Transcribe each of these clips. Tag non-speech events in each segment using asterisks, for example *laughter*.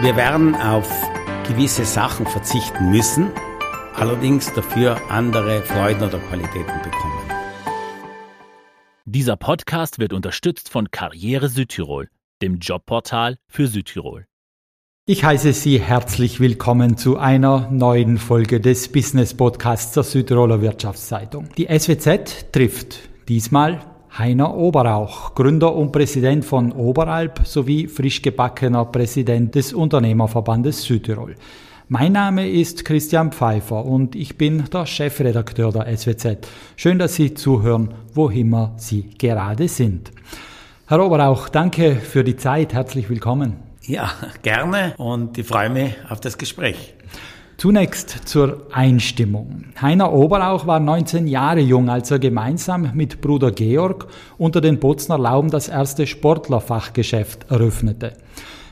Wir werden auf gewisse Sachen verzichten müssen, allerdings dafür andere Freuden oder Qualitäten bekommen. Dieser Podcast wird unterstützt von Karriere Südtirol, dem Jobportal für Südtirol. Ich heiße Sie herzlich willkommen zu einer neuen Folge des Business Podcasts der Südtiroler Wirtschaftszeitung. Die SWZ trifft diesmal Heiner Oberauch, Gründer und Präsident von Oberalp sowie frisch gebackener Präsident des Unternehmerverbandes Südtirol. Mein Name ist Christian Pfeiffer und ich bin der Chefredakteur der SWZ. Schön, dass Sie zuhören, wo immer Sie gerade sind. Herr Oberauch, danke für die Zeit. Herzlich willkommen. Ja, gerne und ich freue mich auf das Gespräch. Zunächst zur Einstimmung. Heiner Oberauch war 19 Jahre jung, als er gemeinsam mit Bruder Georg unter den Bozner Lauben das erste Sportlerfachgeschäft eröffnete.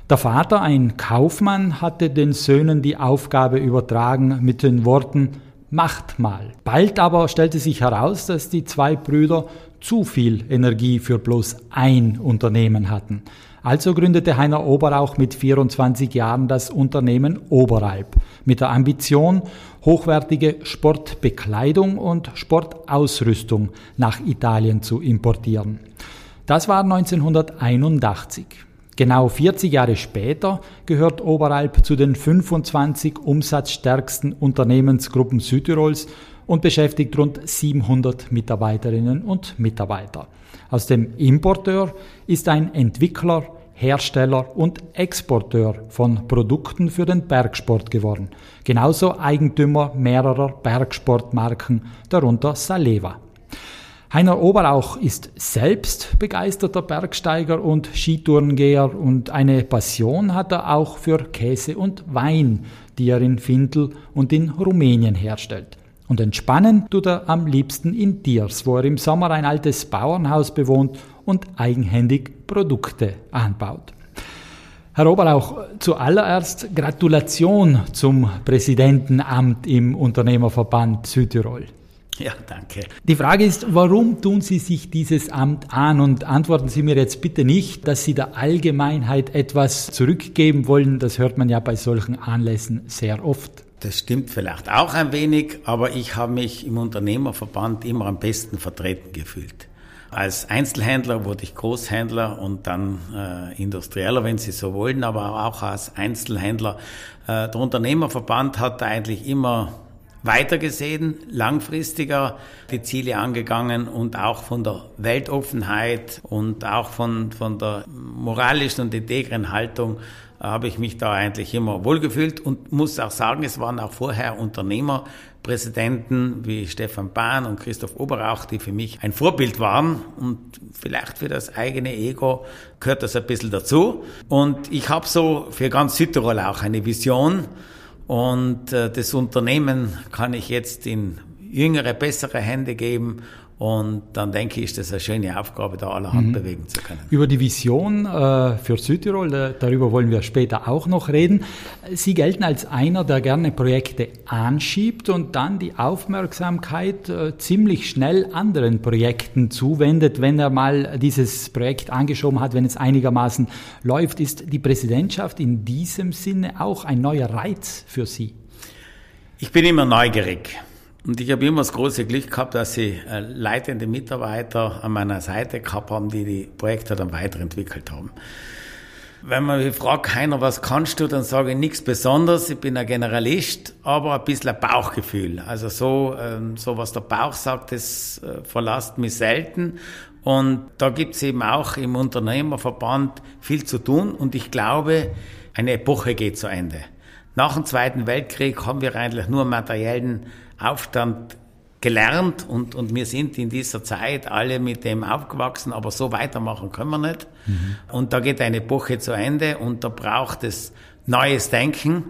Der Vater, ein Kaufmann, hatte den Söhnen die Aufgabe übertragen mit den Worten Macht mal. Bald aber stellte sich heraus, dass die zwei Brüder zu viel Energie für bloß ein Unternehmen hatten. Also gründete Heiner Oberauch mit 24 Jahren das Unternehmen Oberalp mit der Ambition, hochwertige Sportbekleidung und Sportausrüstung nach Italien zu importieren. Das war 1981. Genau 40 Jahre später gehört Oberalp zu den 25 umsatzstärksten Unternehmensgruppen Südtirols und beschäftigt rund 700 Mitarbeiterinnen und Mitarbeiter. Aus dem Importeur ist ein Entwickler, Hersteller und Exporteur von Produkten für den Bergsport geworden. Genauso Eigentümer mehrerer Bergsportmarken, darunter Saleva. Heiner Oberauch ist selbst begeisterter Bergsteiger und Skitourengeher und eine Passion hat er auch für Käse und Wein, die er in Findel und in Rumänien herstellt. Und entspannen tut er am liebsten in Diers, wo er im Sommer ein altes Bauernhaus bewohnt und eigenhändig Produkte anbaut. Herr Oberauch, zuallererst Gratulation zum Präsidentenamt im Unternehmerverband Südtirol. Ja, danke. Die Frage ist, warum tun Sie sich dieses Amt an? Und antworten Sie mir jetzt bitte nicht, dass Sie der Allgemeinheit etwas zurückgeben wollen. Das hört man ja bei solchen Anlässen sehr oft. Das stimmt vielleicht auch ein wenig, aber ich habe mich im Unternehmerverband immer am besten vertreten gefühlt. Als Einzelhändler wurde ich Großhändler und dann äh, Industrieller, wenn Sie so wollen, aber auch als Einzelhändler. Äh, der Unternehmerverband hat eigentlich immer weitergesehen, langfristiger die Ziele angegangen und auch von der Weltoffenheit und auch von, von der moralischen und integren Haltung habe ich mich da eigentlich immer wohlgefühlt und muss auch sagen, es waren auch vorher Unternehmerpräsidenten wie Stefan Bahn und Christoph Oberauch, die für mich ein Vorbild waren und vielleicht für das eigene Ego gehört das ein bisschen dazu. Und ich habe so für ganz Südtirol auch eine Vision und äh, das Unternehmen kann ich jetzt in jüngere, bessere Hände geben und dann denke ich, ist das eine schöne Aufgabe, da allerhand mhm. bewegen zu können. Über die Vision äh, für Südtirol, da, darüber wollen wir später auch noch reden. Sie gelten als einer, der gerne Projekte anschiebt und dann die Aufmerksamkeit äh, ziemlich schnell anderen Projekten zuwendet, wenn er mal dieses Projekt angeschoben hat, wenn es einigermaßen läuft. Ist die Präsidentschaft in diesem Sinne auch ein neuer Reiz für Sie? Ich bin immer neugierig. Und ich habe immer das große Glück gehabt, dass sie äh, leitende Mitarbeiter an meiner Seite gehabt haben, die die Projekte dann weiterentwickelt haben. Wenn man mich fragt, Heiner, was kannst du, dann sage ich nichts Besonderes. Ich bin ein Generalist, aber ein bisschen ein Bauchgefühl. Also so, ähm, so was der Bauch sagt, das äh, verlasst mich selten. Und da gibt es eben auch im Unternehmerverband viel zu tun. Und ich glaube, eine Epoche geht zu Ende. Nach dem Zweiten Weltkrieg haben wir eigentlich nur materiellen Aufstand gelernt und, und wir sind in dieser Zeit alle mit dem aufgewachsen, aber so weitermachen können wir nicht. Mhm. Und da geht eine Epoche zu Ende und da braucht es neues Denken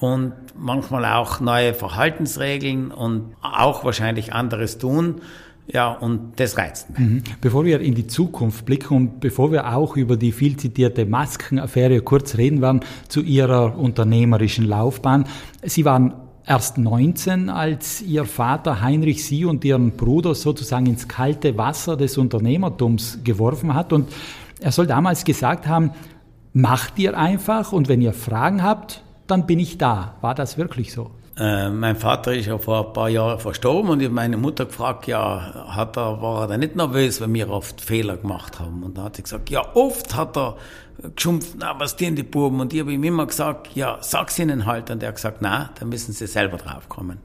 und manchmal auch neue Verhaltensregeln und auch wahrscheinlich anderes tun. Ja, und das reizt mich. Mhm. Bevor wir in die Zukunft blicken und bevor wir auch über die viel zitierte Maskenaffäre kurz reden werden, zu Ihrer unternehmerischen Laufbahn. Sie waren erst 19, als ihr Vater Heinrich sie und ihren Bruder sozusagen ins kalte Wasser des Unternehmertums geworfen hat. Und er soll damals gesagt haben, macht ihr einfach und wenn ihr Fragen habt, dann bin ich da. War das wirklich so? Äh, mein Vater ist ja vor ein paar Jahren verstorben und ich habe meine Mutter gefragt, ja, hat er, war er da nicht nervös, wenn wir oft Fehler gemacht haben? Und dann hat sie gesagt, ja, oft hat er geschumpft, na, was tun die Buben? Und ich habe ihm immer gesagt, ja, sag's ihnen halt. Und er hat gesagt, na, da müssen sie selber draufkommen.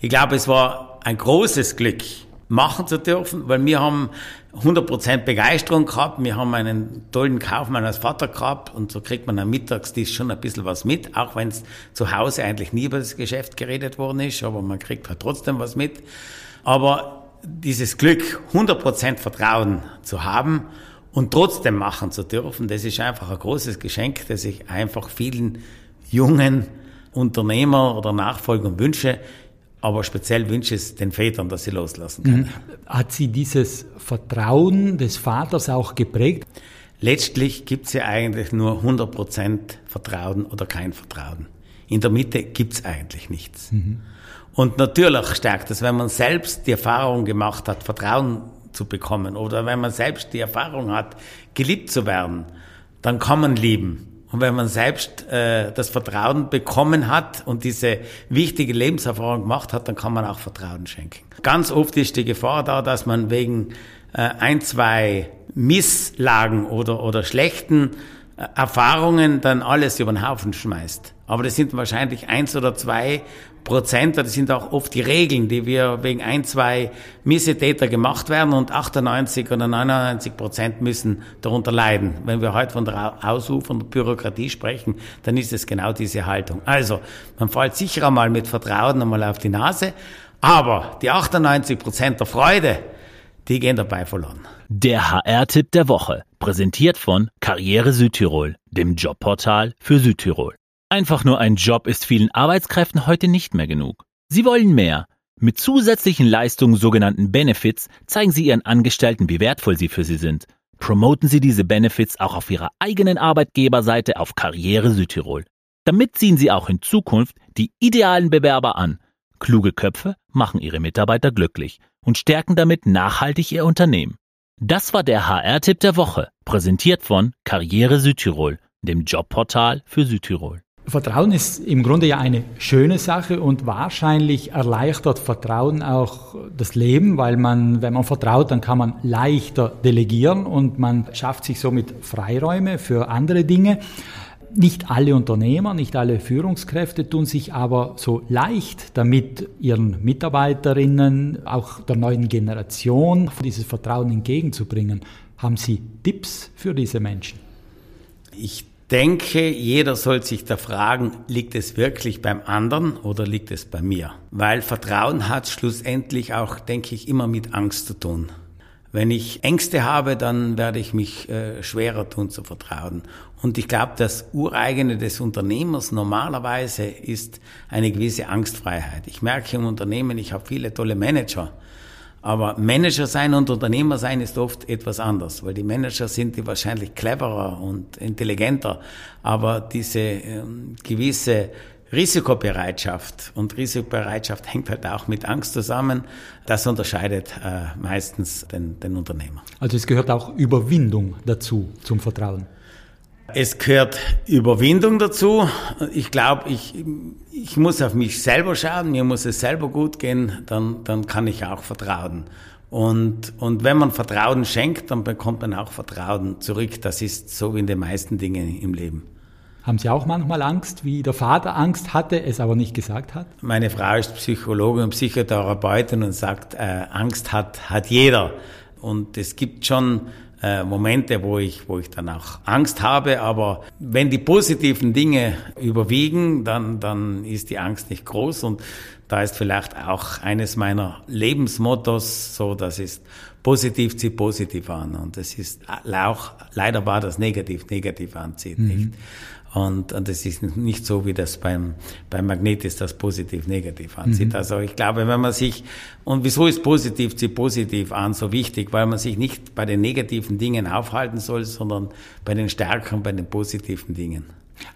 Ich glaube, es war ein großes Glück, machen zu dürfen, weil wir haben 100% Begeisterung gehabt. Wir haben einen tollen Kaufmann als Vater gehabt und so kriegt man am Mittagstisch schon ein bisschen was mit, auch wenn es zu Hause eigentlich nie über das Geschäft geredet worden ist, aber man kriegt halt trotzdem was mit. Aber dieses Glück, 100% Vertrauen zu haben und trotzdem machen zu dürfen, das ist einfach ein großes Geschenk, das ich einfach vielen jungen Unternehmer oder Nachfolgern wünsche, aber speziell wünsche es den Vätern, dass sie loslassen können. Mhm. Hat sie dieses Vertrauen des Vaters auch geprägt? Letztlich gibt es ja eigentlich nur 100% Vertrauen oder kein Vertrauen. In der Mitte gibt es eigentlich nichts. Mhm. Und natürlich stärkt es, wenn man selbst die Erfahrung gemacht hat, Vertrauen zu bekommen oder wenn man selbst die Erfahrung hat, geliebt zu werden, dann kann man lieben. Und wenn man selbst äh, das Vertrauen bekommen hat und diese wichtige Lebenserfahrung gemacht hat, dann kann man auch Vertrauen schenken. Ganz oft ist die Gefahr da, dass man wegen äh, ein, zwei Misslagen oder, oder schlechten äh, Erfahrungen dann alles über den Haufen schmeißt. Aber das sind wahrscheinlich eins oder zwei Prozent, das sind auch oft die Regeln, die wir wegen ein, zwei Missetäter gemacht werden und 98 oder 99 Prozent müssen darunter leiden. Wenn wir heute von der ausufernden Bürokratie sprechen, dann ist es genau diese Haltung. Also, man fällt sicher einmal mit Vertrauen einmal auf die Nase, aber die 98 Prozent der Freude, die gehen dabei verloren. Der HR-Tipp der Woche, präsentiert von Karriere Südtirol, dem Jobportal für Südtirol. Einfach nur ein Job ist vielen Arbeitskräften heute nicht mehr genug. Sie wollen mehr. Mit zusätzlichen Leistungen, sogenannten Benefits, zeigen Sie Ihren Angestellten, wie wertvoll sie für sie sind. Promoten Sie diese Benefits auch auf Ihrer eigenen Arbeitgeberseite auf Karriere Südtirol. Damit ziehen Sie auch in Zukunft die idealen Bewerber an. Kluge Köpfe machen Ihre Mitarbeiter glücklich und stärken damit nachhaltig Ihr Unternehmen. Das war der HR-Tipp der Woche, präsentiert von Karriere Südtirol, dem Jobportal für Südtirol. Vertrauen ist im Grunde ja eine schöne Sache und wahrscheinlich erleichtert Vertrauen auch das Leben, weil man, wenn man vertraut, dann kann man leichter delegieren und man schafft sich somit Freiräume für andere Dinge. Nicht alle Unternehmer, nicht alle Führungskräfte tun sich aber so leicht damit, ihren Mitarbeiterinnen, auch der neuen Generation, dieses Vertrauen entgegenzubringen. Haben Sie Tipps für diese Menschen? Ich denke, jeder soll sich da fragen, liegt es wirklich beim anderen oder liegt es bei mir? Weil Vertrauen hat schlussendlich auch, denke ich, immer mit Angst zu tun. Wenn ich Ängste habe, dann werde ich mich äh, schwerer tun zu vertrauen. Und ich glaube, das Ureigene des Unternehmers normalerweise ist eine gewisse Angstfreiheit. Ich merke im Unternehmen, ich habe viele tolle Manager, aber Manager sein und Unternehmer sein ist oft etwas anders, weil die Manager sind die wahrscheinlich cleverer und intelligenter, aber diese ähm, gewisse Risikobereitschaft und Risikobereitschaft hängt halt auch mit Angst zusammen. Das unterscheidet äh, meistens den, den Unternehmer. Also es gehört auch Überwindung dazu zum Vertrauen. Es gehört Überwindung dazu. Ich glaube, ich, ich muss auf mich selber schauen, mir muss es selber gut gehen, dann, dann kann ich auch vertrauen. Und, und wenn man Vertrauen schenkt, dann bekommt man auch Vertrauen zurück. Das ist so wie in den meisten Dingen im Leben. Haben Sie auch manchmal Angst, wie der Vater Angst hatte, es aber nicht gesagt hat? Meine Frau ist Psychologin und Psychotherapeutin und sagt, äh, Angst hat, hat jeder. Und es gibt schon äh, Momente, wo ich, wo ich dann auch Angst habe. Aber wenn die positiven Dinge überwiegen, dann, dann ist die Angst nicht groß. Und da ist vielleicht auch eines meiner Lebensmottos so, das ist positiv zieht positiv an. Und das ist auch, leider war das negativ, negativ anzieht mhm. nicht. Und, und es ist nicht so, wie das beim, beim Magnet ist, das positiv-negativ ansieht. Mhm. Also ich glaube, wenn man sich, und wieso ist positiv zu positiv an so wichtig? Weil man sich nicht bei den negativen Dingen aufhalten soll, sondern bei den stärkeren, bei den positiven Dingen.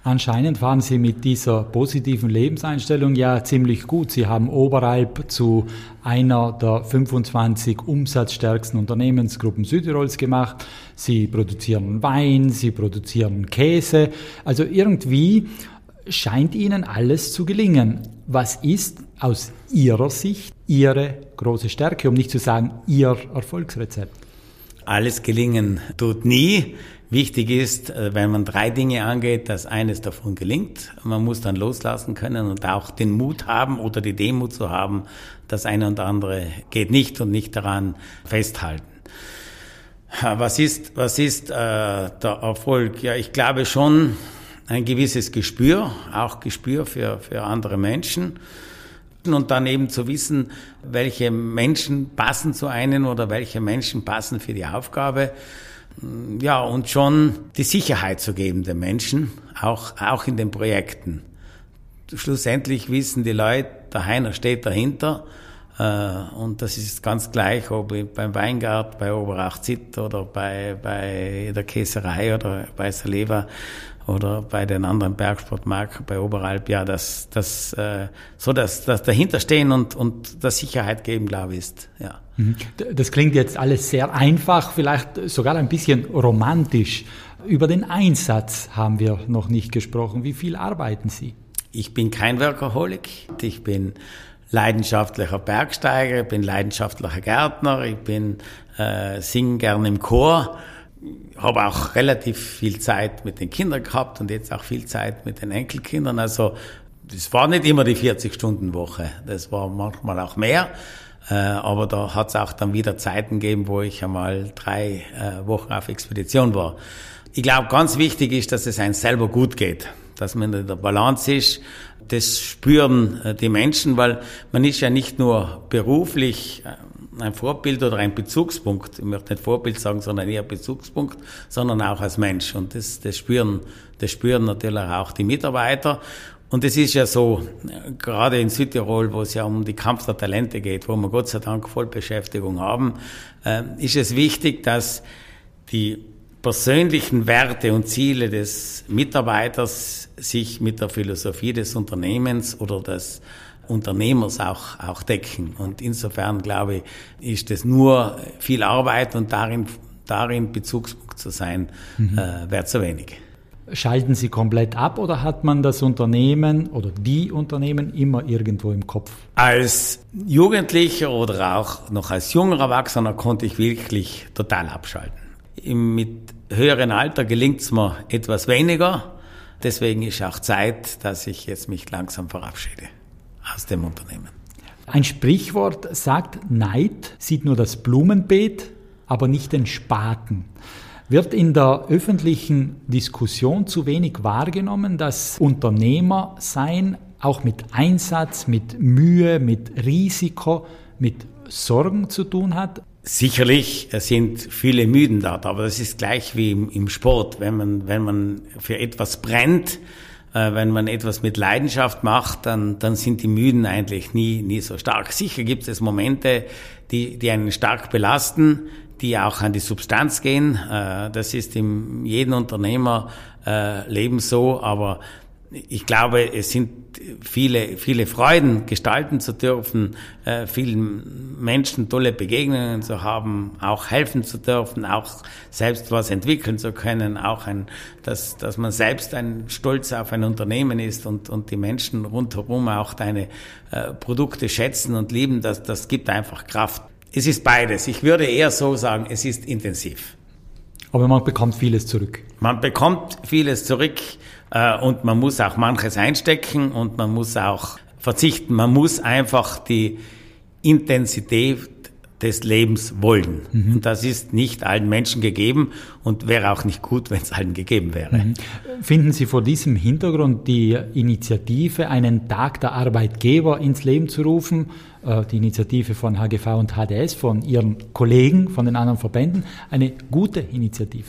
Anscheinend fahren Sie mit dieser positiven Lebenseinstellung ja ziemlich gut. Sie haben Oberalp zu einer der 25 umsatzstärksten Unternehmensgruppen Südtirols gemacht. Sie produzieren Wein, Sie produzieren Käse. Also irgendwie scheint Ihnen alles zu gelingen. Was ist aus Ihrer Sicht Ihre große Stärke, um nicht zu sagen Ihr Erfolgsrezept? Alles gelingen tut nie. Wichtig ist, äh, wenn man drei Dinge angeht, dass eines davon gelingt. Man muss dann loslassen können und auch den Mut haben oder die Demut zu haben, das eine und andere geht nicht und nicht daran festhalten. Was ist, was ist äh, der Erfolg? Ja, ich glaube schon ein gewisses Gespür, auch Gespür für, für andere Menschen und dann eben zu wissen, welche Menschen passen zu einem oder welche Menschen passen für die Aufgabe. Ja, und schon die Sicherheit zu geben den Menschen, auch, auch in den Projekten. Schlussendlich wissen die Leute, der Heiner steht dahinter. Äh, und das ist ganz gleich, ob beim Weingart, bei Oberachzit oder bei, bei der Käserei oder bei Saleva oder bei den anderen Bergsportmarken bei Oberalp, ja, das, das, äh, so dass das dahinter stehen und, und das Sicherheit geben, glaube ich, ist, ja. Mhm. Das klingt jetzt alles sehr einfach, vielleicht sogar ein bisschen romantisch. Über den Einsatz haben wir noch nicht gesprochen. Wie viel arbeiten Sie? Ich bin kein Workaholic. Ich bin leidenschaftlicher Bergsteiger, ich bin leidenschaftlicher Gärtner, ich bin äh, singen gern im Chor habe auch relativ viel Zeit mit den Kindern gehabt und jetzt auch viel Zeit mit den Enkelkindern. Also das war nicht immer die 40-Stunden-Woche, das war manchmal auch mehr. Äh, aber da hat es auch dann wieder Zeiten gegeben, wo ich einmal drei äh, Wochen auf Expedition war. Ich glaube, ganz wichtig ist, dass es einem selber gut geht, dass man in der Balance ist. Das spüren äh, die Menschen, weil man ist ja nicht nur beruflich ein Vorbild oder ein Bezugspunkt, ich möchte nicht Vorbild sagen, sondern eher Bezugspunkt, sondern auch als Mensch. Und das, das spüren, das spüren natürlich auch die Mitarbeiter. Und es ist ja so, gerade in Südtirol, wo es ja um die Kampf der Talente geht, wo wir Gott sei Dank Vollbeschäftigung haben, äh, ist es wichtig, dass die persönlichen Werte und Ziele des Mitarbeiters sich mit der Philosophie des Unternehmens oder des Unternehmers auch, auch decken. Und insofern glaube ich, ist es nur viel Arbeit und darin, darin Bezugspunkt zu sein, mhm. äh, wäre zu wenig. Schalten Sie komplett ab oder hat man das Unternehmen oder die Unternehmen immer irgendwo im Kopf? Als Jugendlicher oder auch noch als junger Erwachsener konnte ich wirklich total abschalten. Mit höherem Alter gelingt es mir etwas weniger. Deswegen ist auch Zeit, dass ich jetzt mich langsam verabschiede aus dem Unternehmen. Ein Sprichwort sagt, Neid sieht nur das Blumenbeet, aber nicht den Spaten. Wird in der öffentlichen Diskussion zu wenig wahrgenommen, dass Unternehmer sein auch mit Einsatz, mit Mühe, mit Risiko, mit Sorgen zu tun hat? Sicherlich sind viele Müden dort, aber das ist gleich wie im, im Sport. Wenn man, wenn man für etwas brennt, äh, wenn man etwas mit Leidenschaft macht, dann, dann sind die Müden eigentlich nie, nie so stark. Sicher gibt es Momente, die, die einen stark belasten, die auch an die Substanz gehen. Äh, das ist in jedem Unternehmerleben so, aber ich glaube, es sind viele, viele Freuden gestalten zu dürfen, äh, vielen Menschen tolle Begegnungen zu haben, auch helfen zu dürfen, auch selbst was entwickeln zu können, auch ein, dass, dass man selbst ein Stolz auf ein Unternehmen ist und, und die Menschen rundherum auch deine äh, Produkte schätzen und lieben, das, das gibt einfach Kraft. Es ist beides. Ich würde eher so sagen, es ist intensiv. Aber man bekommt vieles zurück. Man bekommt vieles zurück und man muss auch manches einstecken und man muss auch verzichten. Man muss einfach die Intensität des Lebens wollen. Mhm. Und das ist nicht allen Menschen gegeben und wäre auch nicht gut, wenn es allen gegeben wäre. Mhm. Finden Sie vor diesem Hintergrund die Initiative, einen Tag der Arbeitgeber ins Leben zu rufen, äh, die Initiative von HGV und HDS, von Ihren Kollegen, von den anderen Verbänden, eine gute Initiative?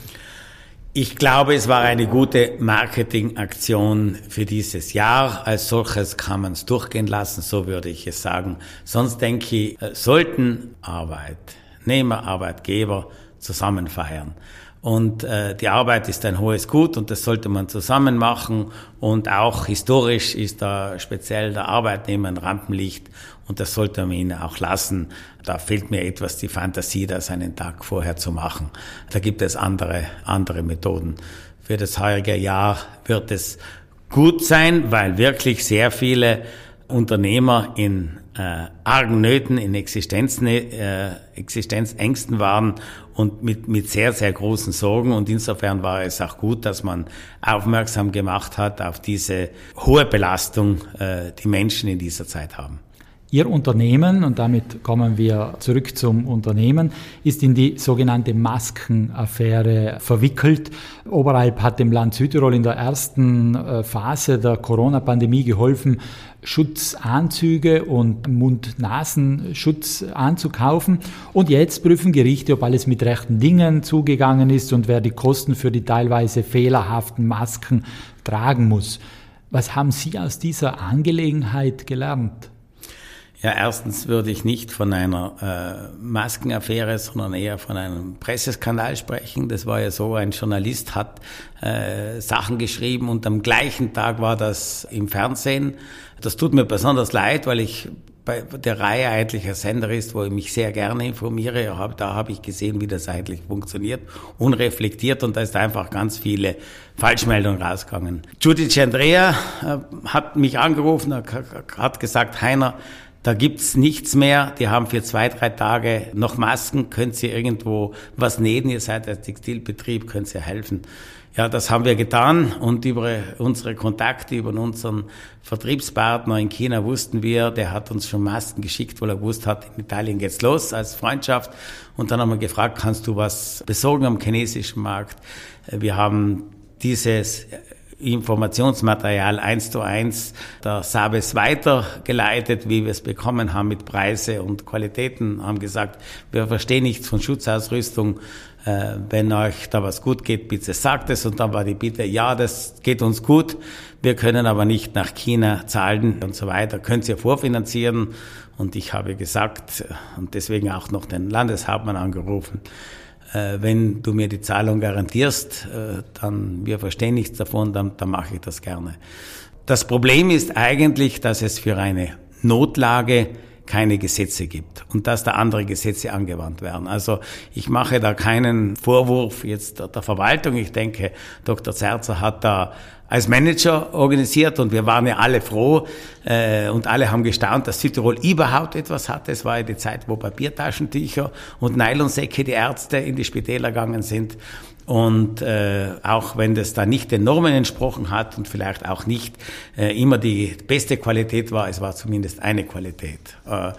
Ich glaube, es war eine gute Marketingaktion für dieses Jahr. Als solches kann man es durchgehen lassen, so würde ich es sagen. Sonst denke ich, äh, sollten Arbeitnehmer, Arbeitgeber zusammen feiern. Und äh, die Arbeit ist ein hohes Gut und das sollte man zusammen machen. Und auch historisch ist da speziell der Arbeitnehmer ein Rampenlicht und das sollte man ihn auch lassen. Da fehlt mir etwas die Fantasie, das einen Tag vorher zu machen. Da gibt es andere, andere Methoden. Für das heurige Jahr wird es gut sein, weil wirklich sehr viele Unternehmer in äh, argen Nöten, in Existenz, äh, Existenzängsten waren und mit, mit sehr, sehr großen Sorgen. Und insofern war es auch gut, dass man aufmerksam gemacht hat auf diese hohe Belastung, äh, die Menschen in dieser Zeit haben. Ihr Unternehmen, und damit kommen wir zurück zum Unternehmen, ist in die sogenannte Maskenaffäre verwickelt. Oberalp hat dem Land Südtirol in der ersten äh, Phase der Corona-Pandemie geholfen, Schutzanzüge und Mund-Nasenschutz anzukaufen. Und jetzt prüfen Gerichte, ob alles mit rechten Dingen zugegangen ist und wer die Kosten für die teilweise fehlerhaften Masken tragen muss. Was haben Sie aus dieser Angelegenheit gelernt? Ja, erstens würde ich nicht von einer äh, Maskenaffäre, sondern eher von einem Presseskandal sprechen. Das war ja so, ein Journalist hat äh, Sachen geschrieben und am gleichen Tag war das im Fernsehen. Das tut mir besonders leid, weil ich bei der Reihe eigentlich ein Sender ist, wo ich mich sehr gerne informiere. Da habe ich gesehen, wie das eigentlich funktioniert, unreflektiert und da ist einfach ganz viele Falschmeldungen rausgegangen. Judith Andrea äh, hat mich angerufen, hat gesagt, Heiner, da gibt's nichts mehr. Die haben für zwei, drei Tage noch Masken. Könnt ihr irgendwo was nähen? Ihr seid ein Textilbetrieb, könnt ihr helfen? Ja, das haben wir getan und über unsere Kontakte, über unseren Vertriebspartner in China wussten wir, der hat uns schon Masken geschickt, weil er gewusst hat, in Italien geht's los als Freundschaft. Und dann haben wir gefragt, kannst du was besorgen am chinesischen Markt? Wir haben dieses Informationsmaterial eins zu eins der Sabes weitergeleitet, wie wir es bekommen haben mit Preise und Qualitäten, haben gesagt, wir verstehen nichts von Schutzausrüstung. Äh, wenn euch da was gut geht, bitte sagt es. Und dann war die Bitte, ja, das geht uns gut. Wir können aber nicht nach China zahlen und so weiter. Könnt ihr vorfinanzieren? Und ich habe gesagt, und deswegen auch noch den Landeshauptmann angerufen, äh, wenn du mir die Zahlung garantierst, äh, dann wir verstehen nichts davon, dann, dann mache ich das gerne. Das Problem ist eigentlich, dass es für eine Notlage keine Gesetze gibt und dass da andere Gesetze angewandt werden. Also ich mache da keinen Vorwurf jetzt der Verwaltung. Ich denke, Dr. Zerzer hat da als Manager organisiert und wir waren ja alle froh äh, und alle haben gestaunt, dass Südtirol überhaupt etwas hatte. Es war ja die Zeit, wo Papiertaschentücher und Nylonsäcke die Ärzte in die Spitäler gegangen sind. Und äh, auch wenn das da nicht den Normen entsprochen hat und vielleicht auch nicht äh, immer die beste Qualität war, es war zumindest eine Qualität. Äh,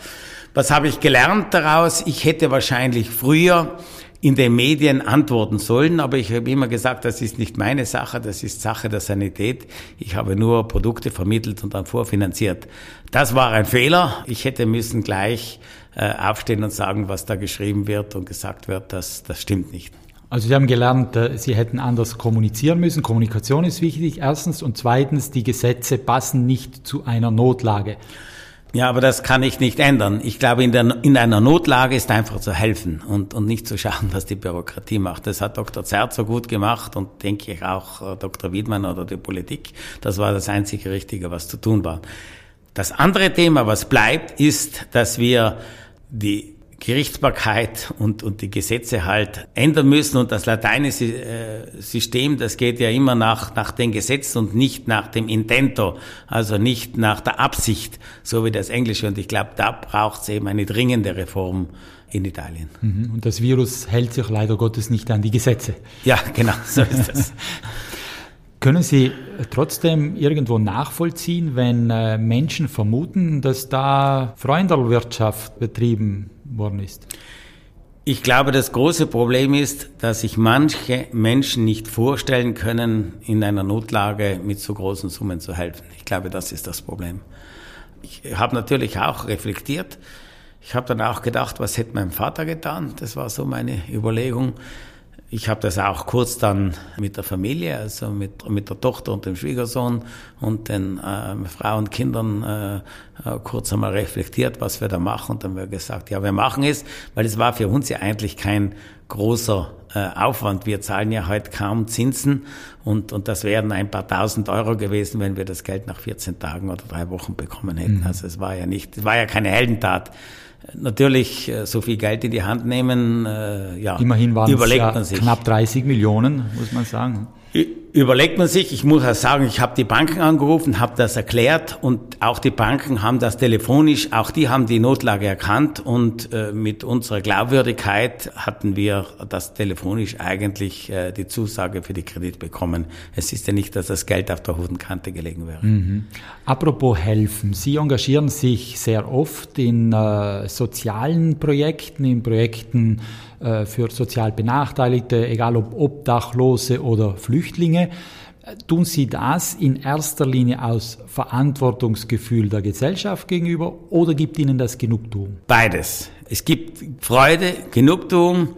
was habe ich gelernt daraus? Ich hätte wahrscheinlich früher in den Medien antworten sollen. Aber ich habe immer gesagt, das ist nicht meine Sache, das ist Sache der Sanität. Ich habe nur Produkte vermittelt und dann vorfinanziert. Das war ein Fehler. Ich hätte müssen gleich äh, aufstehen und sagen, was da geschrieben wird und gesagt wird, das, das stimmt nicht. Also Sie haben gelernt, äh, Sie hätten anders kommunizieren müssen. Kommunikation ist wichtig, erstens. Und zweitens, die Gesetze passen nicht zu einer Notlage. Ja, aber das kann ich nicht ändern. Ich glaube, in, der, in einer Notlage ist einfach zu helfen und, und nicht zu schauen, was die Bürokratie macht. Das hat Dr. Zert so gut gemacht und denke ich auch äh, Dr. Wiedmann oder die Politik. Das war das einzige Richtige, was zu tun war. Das andere Thema, was bleibt, ist, dass wir die Gerichtsbarkeit und, und die Gesetze halt ändern müssen. Und das lateinische äh, System, das geht ja immer nach, nach den Gesetzen und nicht nach dem Intento, also nicht nach der Absicht, so wie das Englische. Und ich glaube, da braucht es eben eine dringende Reform in Italien. Mhm. Und das Virus hält sich leider Gottes nicht an die Gesetze. Ja, genau, so ist das. *laughs* Können Sie trotzdem irgendwo nachvollziehen, wenn äh, Menschen vermuten, dass da Freundelwirtschaft betrieben worden ist? Ich glaube, das große Problem ist, dass sich manche Menschen nicht vorstellen können, in einer Notlage mit so großen Summen zu helfen. Ich glaube, das ist das Problem. Ich habe natürlich auch reflektiert. Ich habe dann auch gedacht, was hätte mein Vater getan? Das war so meine Überlegung Ich habe das auch kurz dann mit der Familie, also mit, mit der Tochter und dem Schwiegersohn und den äh, Frau und Kindern äh, äh, kurz einmal reflektiert, was wir da machen. Und dann haben wir gesagt, ja, wir machen es, weil es war für uns ja eigentlich kein großer äh, Aufwand. Wir zahlen ja heute kaum Zinsen und, und das wären ein paar tausend Euro gewesen, wenn wir das Geld nach 14 Tagen oder drei Wochen bekommen hätten. Mhm. Also es war ja nicht, es war ja keine Heldentat. Natürlich äh, so viel Geld in die Hand nehmen, äh, ja, Immerhin waren überlegt es ja knapp 30 Millionen, muss man sagen überlegt man sich, ich muss auch sagen, ich habe die Banken angerufen, habe das erklärt und auch die Banken haben das telefonisch, auch die haben die Notlage erkannt und äh, mit unserer Glaubwürdigkeit hatten wir das telefonisch eigentlich äh, die Zusage für die Kredit bekommen. Es ist ja nicht, dass das Geld auf der Hodenkante gelegen wäre. Mhm. Apropos helfen, Sie engagieren sich sehr oft in äh, sozialen Projekten, in Projekten, äh, für sozial Benachteiligte, egal ob Obdachlose oder Flüchtlinge. Tun Sie das in erster Linie aus Verantwortungsgefühl der Gesellschaft gegenüber oder gibt Ihnen das Genugtuung? Beides. Es gibt Freude, Genugtuung.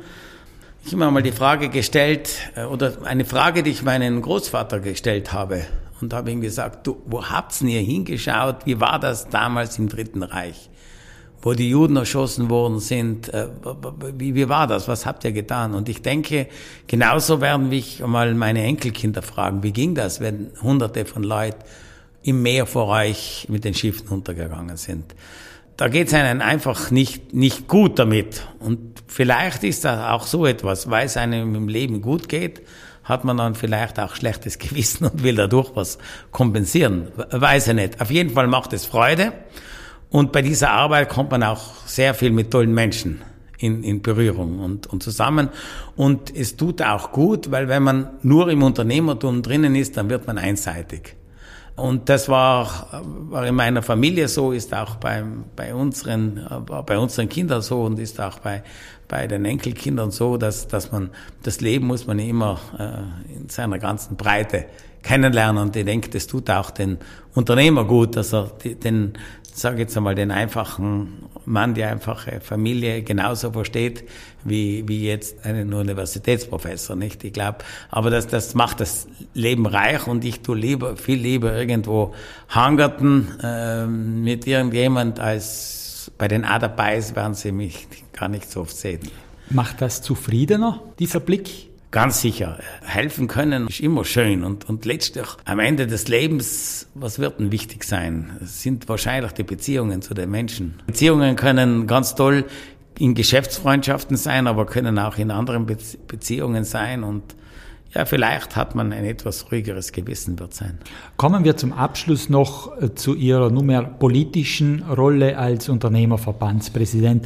Ich habe mir mal die Frage gestellt, äh, oder eine Frage, die ich meinen Großvater gestellt habe. Und habe ihm gesagt, du, wo habt's denn ihr hingeschaut? Wie war das damals im Dritten Reich? Wo die Juden erschossen worden sind. Äh, wie, wie war das? Was habt ihr getan? Und ich denke, genauso werden mich mal meine Enkelkinder fragen, wie ging das, wenn hunderte von Leuten im Meer vor euch mit den Schiffen untergegangen sind? Da geht es einem einfach nicht, nicht gut damit. Und vielleicht ist das auch so etwas, weil es einem im Leben gut geht, hat man dann vielleicht auch schlechtes Gewissen und will dadurch was kompensieren. Weiß ich nicht. Auf jeden Fall macht es Freude. Und bei dieser Arbeit kommt man auch sehr viel mit tollen Menschen in, in Berührung und, und zusammen. Und es tut auch gut, weil wenn man nur im Unternehmertum drinnen ist, dann wird man einseitig. Und das war, war in meiner Familie so, ist auch bei, bei, unseren, bei unseren Kindern so und ist auch bei, bei den Enkelkindern so, dass, dass man, das Leben muss man immer äh, in seiner ganzen Breite kennenlernen. Und ich denke, das tut auch den Unternehmer gut, dass er den, sage jetzt einmal, den einfachen Mann, die einfache Familie genauso versteht, wie, wie jetzt einen Universitätsprofessor, nicht? Ich glaube, aber das, das macht das Leben reich und ich tue lieber, viel lieber irgendwo hangerten äh, mit irgendjemand, als bei den A dabei ist, werden sie mich gar nicht so oft sehen. Macht das zufriedener, dieser Blick Ganz sicher. Helfen können ist immer schön und, und letztlich am Ende des Lebens, was wird denn wichtig sein? Es sind wahrscheinlich die Beziehungen zu den Menschen. Beziehungen können ganz toll in Geschäftsfreundschaften sein, aber können auch in anderen Be Beziehungen sein und ja, vielleicht hat man ein etwas ruhigeres Gewissen, wird sein. Kommen wir zum Abschluss noch äh, zu Ihrer nunmehr politischen Rolle als Unternehmerverbandspräsident.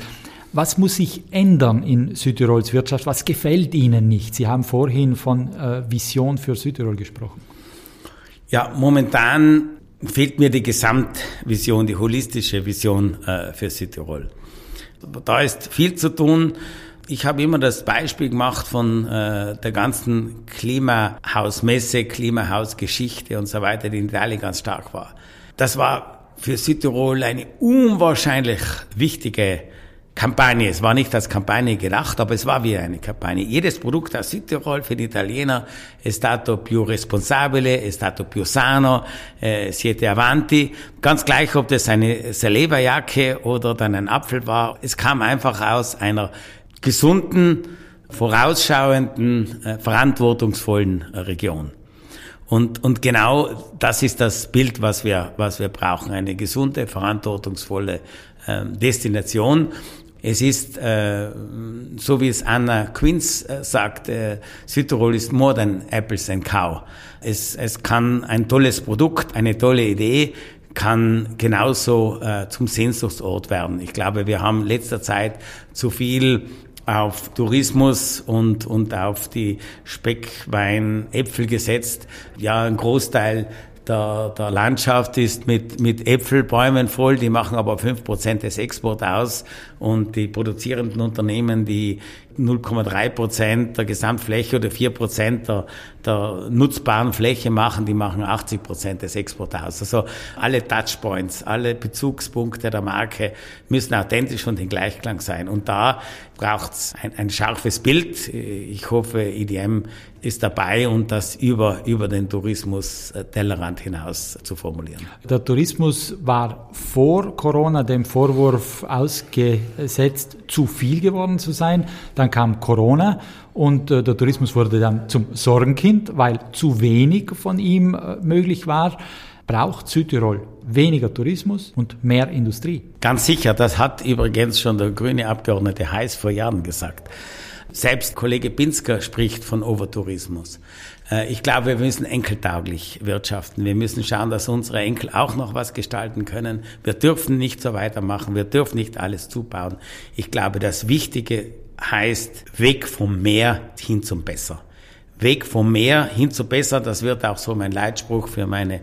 Was muss sich ändern in Südtirols Wirtschaft? Was gefällt Ihnen nicht? Sie haben vorhin von äh, Vision für Südtirol gesprochen. Ja, momentan fehlt mir die Gesamtvision, die holistische Vision äh, für Südtirol. Da ist viel zu tun. Ich habe immer das Beispiel gemacht von äh, der ganzen Klimahausmesse, Klimahausgeschichte und so weiter, die in Italien ganz stark war. Das war für Südtirol eine unwahrscheinlich wichtige Kampagne. Es war nicht als Kampagne gedacht, aber es war wie eine Kampagne. Jedes Produkt aus Südtirol für die Italiener è stato più responsabile, è stato più sano, eh, siete avanti. Ganz gleich, ob das eine Saleva-Jacke oder dann ein Apfel war. Es kam einfach aus einer gesunden, vorausschauenden, äh, verantwortungsvollen Region. Und, und genau das ist das Bild, was wir, was wir brauchen. Eine gesunde, verantwortungsvolle äh, Destination. Es ist, äh, so wie es Anna Quinz äh, sagt, äh, Südtirol ist more than apples and cow. Es, es kann ein tolles Produkt, eine tolle Idee, kann genauso äh, zum Sehnsuchtsort werden. Ich glaube, wir haben letzter Zeit zu viel auf Tourismus und, und auf die Speckwein, Äpfel gesetzt. Ja, ein Großteil der, der Landschaft ist mit, mit Äpfelbäumen voll, die machen aber fünf Prozent des Exports aus und die produzierenden Unternehmen, die 0,3 Prozent der Gesamtfläche oder 4 Prozent der, der nutzbaren Fläche machen, die machen 80 Prozent des Exportaus. Also alle Touchpoints, alle Bezugspunkte der Marke müssen authentisch und in Gleichklang sein. Und da braucht es ein, ein scharfes Bild. Ich hoffe, IDM ist dabei und das über, über den Tourismus Tellerrand hinaus zu formulieren. Der Tourismus war vor Corona dem Vorwurf ausgesetzt, zu viel geworden zu sein. Dann kam Corona und äh, der Tourismus wurde dann zum Sorgenkind, weil zu wenig von ihm äh, möglich war. Braucht Südtirol weniger Tourismus und mehr Industrie? Ganz sicher, das hat übrigens schon der grüne Abgeordnete Heiß vor Jahren gesagt. Selbst Kollege Pinsker spricht von Overtourismus. Äh, ich glaube, wir müssen enkeltauglich wirtschaften. Wir müssen schauen, dass unsere Enkel auch noch was gestalten können. Wir dürfen nicht so weitermachen. Wir dürfen nicht alles zubauen. Ich glaube, das Wichtige heißt Weg vom Meer hin zum Besser. Weg vom Meer hin zu besser, das wird auch so mein Leitspruch für meine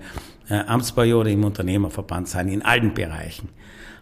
äh, Amtsperiode im Unternehmerverband sein, in allen Bereichen.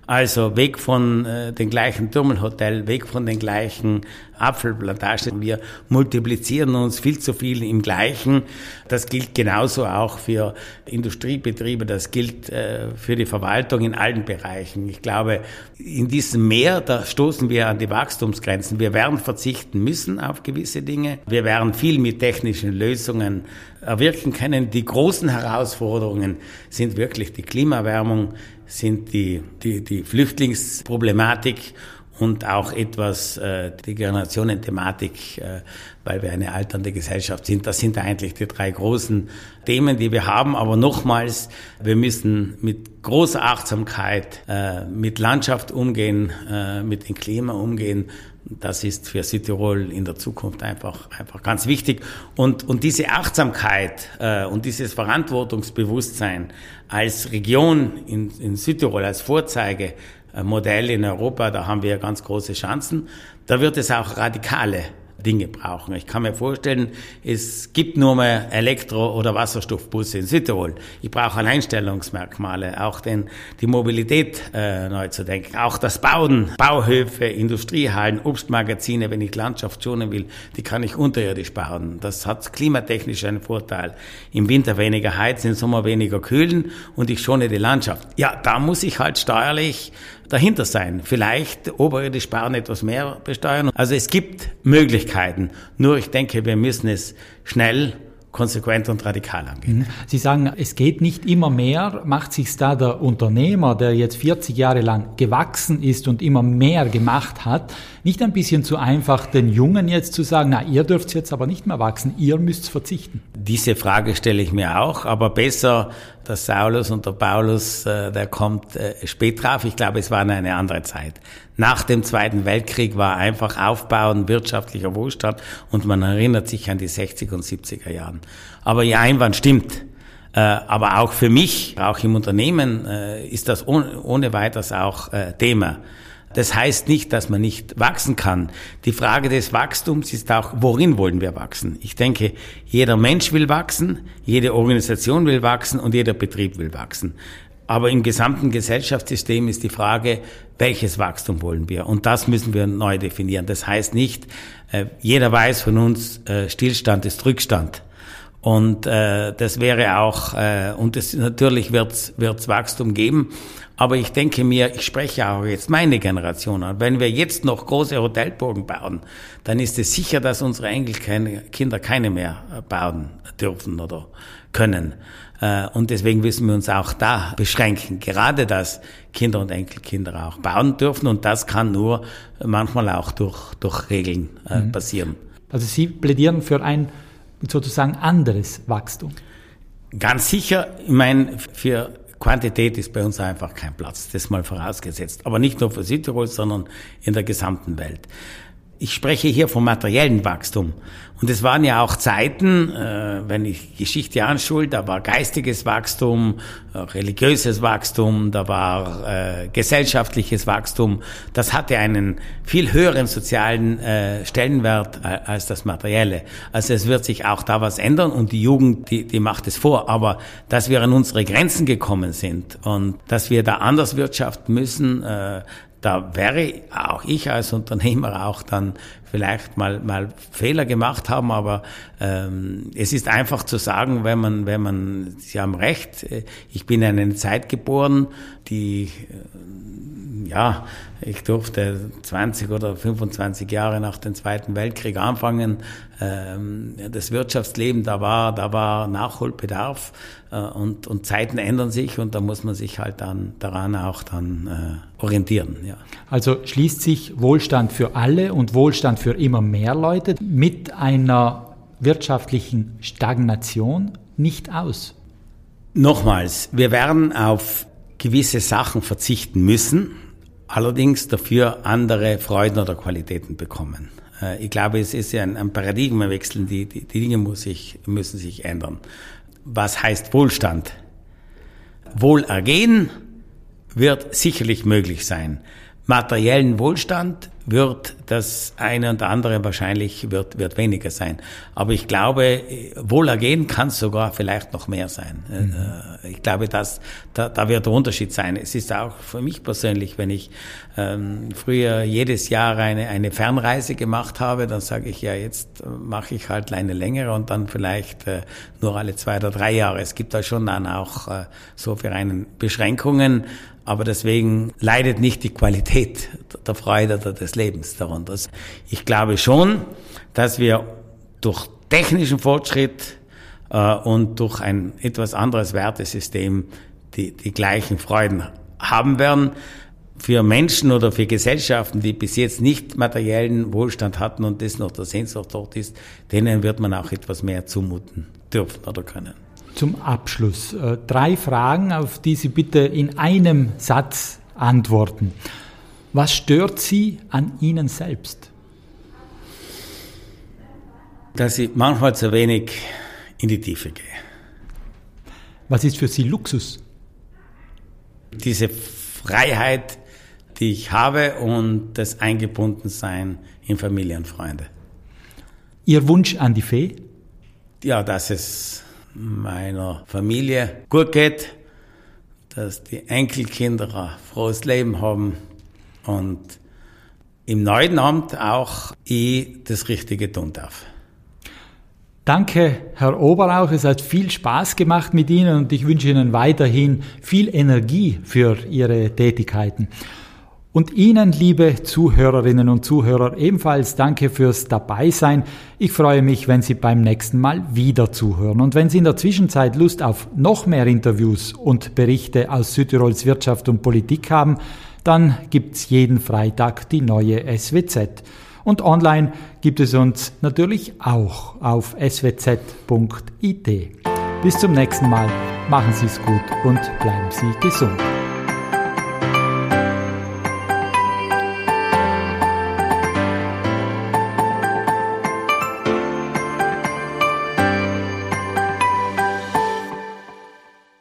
Also weg von äh, den gleichen Turmelhotel, weg von den gleichen Apfelplantagen. Wir multiplizieren uns viel zu viel im Gleichen. Das gilt genauso auch für Industriebetriebe, das gilt äh, für die Verwaltung in allen Bereichen. Ich glaube, in diesem Meer, da stoßen wir an die Wachstumsgrenzen. Wir werden verzichten müssen auf gewisse Dinge. Wir werden viel mit technischen Lösungen erwirken können. Die großen Herausforderungen sind wirklich die Klimaerwärmung, sind die, die, die Flüchtlingsproblematik und auch etwas äh, die Generationenthematik, äh, weil wir eine alternde Gesellschaft sind. Das sind eigentlich die drei großen Themen, die wir haben. Aber nochmals, wir müssen mit großer Achtsamkeit äh, mit Landschaft umgehen, äh, mit dem Klima umgehen. Das ist für Südtirol in der Zukunft einfach, einfach ganz wichtig. Und, und diese Achtsamkeit äh, und dieses Verantwortungsbewusstsein als Region in, in Südtirol, als Vorzeigemodell in Europa, da haben wir ganz große Chancen. Da wird es auch radikale Dinge brauchen. Ich kann mir vorstellen, es gibt nur mehr Elektro- oder Wasserstoffbusse in Südtirol. Ich brauche Alleinstellungsmerkmale, auch den, die Mobilität äh, neu zu denken, auch das Bauen, Bauhöfe, Industriehallen, Obstmagazine, wenn ich Landschaft schonen will, die kann ich unterirdisch bauen. Das hat klimatechnisch einen Vorteil. Im Winter weniger heizen, im Sommer weniger kühlen und ich schone die Landschaft. Ja, da muss ich halt steuerlich dahinter sein. Vielleicht oberirdisch sparen, etwas mehr besteuern. Also es gibt Möglichkeiten. Nur ich denke, wir müssen es schnell konsequent und radikal angehen. Mhm. Sie sagen, es geht nicht immer mehr. Macht sich da der Unternehmer, der jetzt 40 Jahre lang gewachsen ist und immer mehr gemacht hat, nicht ein bisschen zu einfach, den Jungen jetzt zu sagen, na, ihr dürft jetzt aber nicht mehr wachsen, ihr müsst verzichten? Diese Frage stelle ich mir auch, aber besser der Saulus und der Paulus, äh, der kommt äh, spät drauf. Ich glaube, es war eine andere Zeit. Nach dem Zweiten Weltkrieg war einfach Aufbauen wirtschaftlicher Wohlstand und man erinnert sich an die 60er und 70er Jahren. Aber Ihr Einwand stimmt. Äh, aber auch für mich, auch im Unternehmen, ist das ohne weiteres auch Thema. Das heißt nicht, dass man nicht wachsen kann. Die Frage des Wachstums ist auch, worin wollen wir wachsen? Ich denke, jeder Mensch will wachsen, jede Organisation will wachsen und jeder Betrieb will wachsen. Aber im gesamten Gesellschaftssystem ist die Frage, welches Wachstum wollen wir? Und das müssen wir neu definieren. Das heißt nicht, äh, jeder weiß von uns, äh, Stillstand ist Rückstand. Und äh, das wäre auch, äh, und es, natürlich wird es Wachstum geben. Aber ich denke mir, ich spreche auch jetzt meine Generation an. Wenn wir jetzt noch große Hotelburgen bauen, dann ist es sicher, dass unsere Enkelkinder keine mehr bauen dürfen oder können. Äh, und deswegen müssen wir uns auch da beschränken. Gerade, dass Kinder und Enkelkinder auch bauen dürfen. Und das kann nur manchmal auch durch, durch Regeln äh, mhm. passieren. Also Sie plädieren für ein sozusagen anderes Wachstum. Ganz sicher, ich meine, für Quantität ist bei uns einfach kein Platz, das mal vorausgesetzt. Aber nicht nur für Südtirol, sondern in der gesamten Welt. Ich spreche hier vom materiellen Wachstum. Und es waren ja auch Zeiten, äh, wenn ich Geschichte anschul, da war geistiges Wachstum, äh, religiöses Wachstum, da war äh, gesellschaftliches Wachstum. Das hatte einen viel höheren sozialen Stellenwert als das materielle. Also es wird sich auch da was ändern und die Jugend, die, die macht es vor. Aber dass wir an unsere Grenzen gekommen sind und dass wir da anders wirtschaften müssen, da wäre auch ich als Unternehmer auch dann vielleicht mal, mal Fehler gemacht haben, aber ähm, es ist einfach zu sagen, wenn man, wenn man, Sie haben recht, äh, ich bin in einer Zeit geboren, die äh, ja, ich durfte 20 oder 25 Jahre nach dem Zweiten Weltkrieg anfangen. Ähm, das Wirtschaftsleben, da war, da war Nachholbedarf äh, und, und Zeiten ändern sich und da muss man sich halt dann daran auch dann äh, orientieren. Ja. Also schließt sich Wohlstand für alle und Wohlstand für immer mehr Leute mit einer wirtschaftlichen Stagnation nicht aus. Nochmals, wir werden auf gewisse Sachen verzichten müssen allerdings dafür andere Freuden oder Qualitäten bekommen. Äh, ich glaube, es ist ja ein, ein Paradigmenwechsel, die, die, die Dinge muss sich, müssen sich ändern. Was heißt Wohlstand? Wohlergehen wird sicherlich möglich sein. Materiellen Wohlstand wird das eine und andere wahrscheinlich wird, wird weniger sein. Aber ich glaube, Wohlergehen kann sogar vielleicht noch mehr sein. Mhm. Äh, ich glaube, dass, da, da wird der Unterschied sein. Es ist auch für mich persönlich, wenn ich ähm, früher jedes Jahr eine, eine Fernreise gemacht habe, dann sage ich ja, jetzt mache ich halt eine längere und dann vielleicht äh, nur alle zwei oder drei Jahre. Es gibt da schon dann auch äh, so für einen Beschränkungen, aber deswegen leidet nicht die Qualität der Freude oder des Lebens darunter. Ich glaube schon, dass wir durch technischen Fortschritt äh, und durch ein etwas anderes Wertesystem die, die gleichen Freuden haben werden. Für Menschen oder für Gesellschaften, die bis jetzt nicht materiellen Wohlstand hatten und das noch der Sehnsucht dort ist, denen wird man auch etwas mehr zumuten dürfen oder können. Zum Abschluss äh, drei Fragen, auf die Sie bitte in einem Satz antworten. Was stört Sie an Ihnen selbst? Dass ich manchmal zu wenig in die Tiefe gehe. Was ist für Sie Luxus? Diese Freiheit, die ich habe und das Eingebundensein in Familie und Freunde. Ihr Wunsch an die Fee? Ja, dass es meiner Familie gut geht, dass die Enkelkinder ein frohes Leben haben und im neuen Amt auch ich das Richtige tun darf. Danke, Herr Oberauch. Es hat viel Spaß gemacht mit Ihnen und ich wünsche Ihnen weiterhin viel Energie für Ihre Tätigkeiten. Und Ihnen, liebe Zuhörerinnen und Zuhörer, ebenfalls danke fürs Dabeisein. Ich freue mich, wenn Sie beim nächsten Mal wieder zuhören. Und wenn Sie in der Zwischenzeit Lust auf noch mehr Interviews und Berichte aus Südtirols Wirtschaft und Politik haben, dann gibt's jeden Freitag die neue SWZ. Und online gibt es uns natürlich auch auf swz.it. Bis zum nächsten Mal. Machen Sie es gut und bleiben Sie gesund.